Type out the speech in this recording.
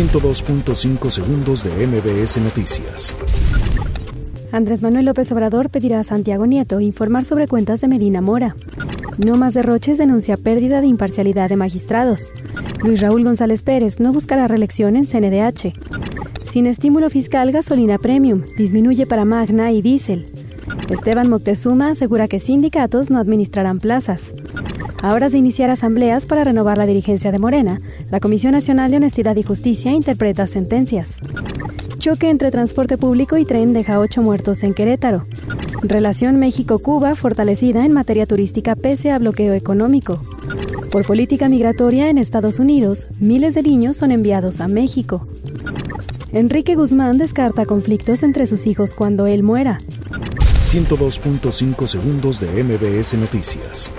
102.5 segundos de MBS Noticias. Andrés Manuel López Obrador pedirá a Santiago Nieto informar sobre cuentas de Medina Mora. No más derroches denuncia pérdida de imparcialidad de magistrados. Luis Raúl González Pérez no buscará reelección en CNDH. Sin estímulo fiscal, gasolina premium disminuye para Magna y Diesel. Esteban Moctezuma asegura que sindicatos no administrarán plazas. Ahora de iniciar asambleas para renovar la dirigencia de Morena, la Comisión Nacional de Honestidad y Justicia interpreta sentencias. Choque entre transporte público y tren deja ocho muertos en Querétaro. Relación México-Cuba fortalecida en materia turística pese a bloqueo económico. Por política migratoria en Estados Unidos, miles de niños son enviados a México. Enrique Guzmán descarta conflictos entre sus hijos cuando él muera. 102.5 segundos de MBS Noticias.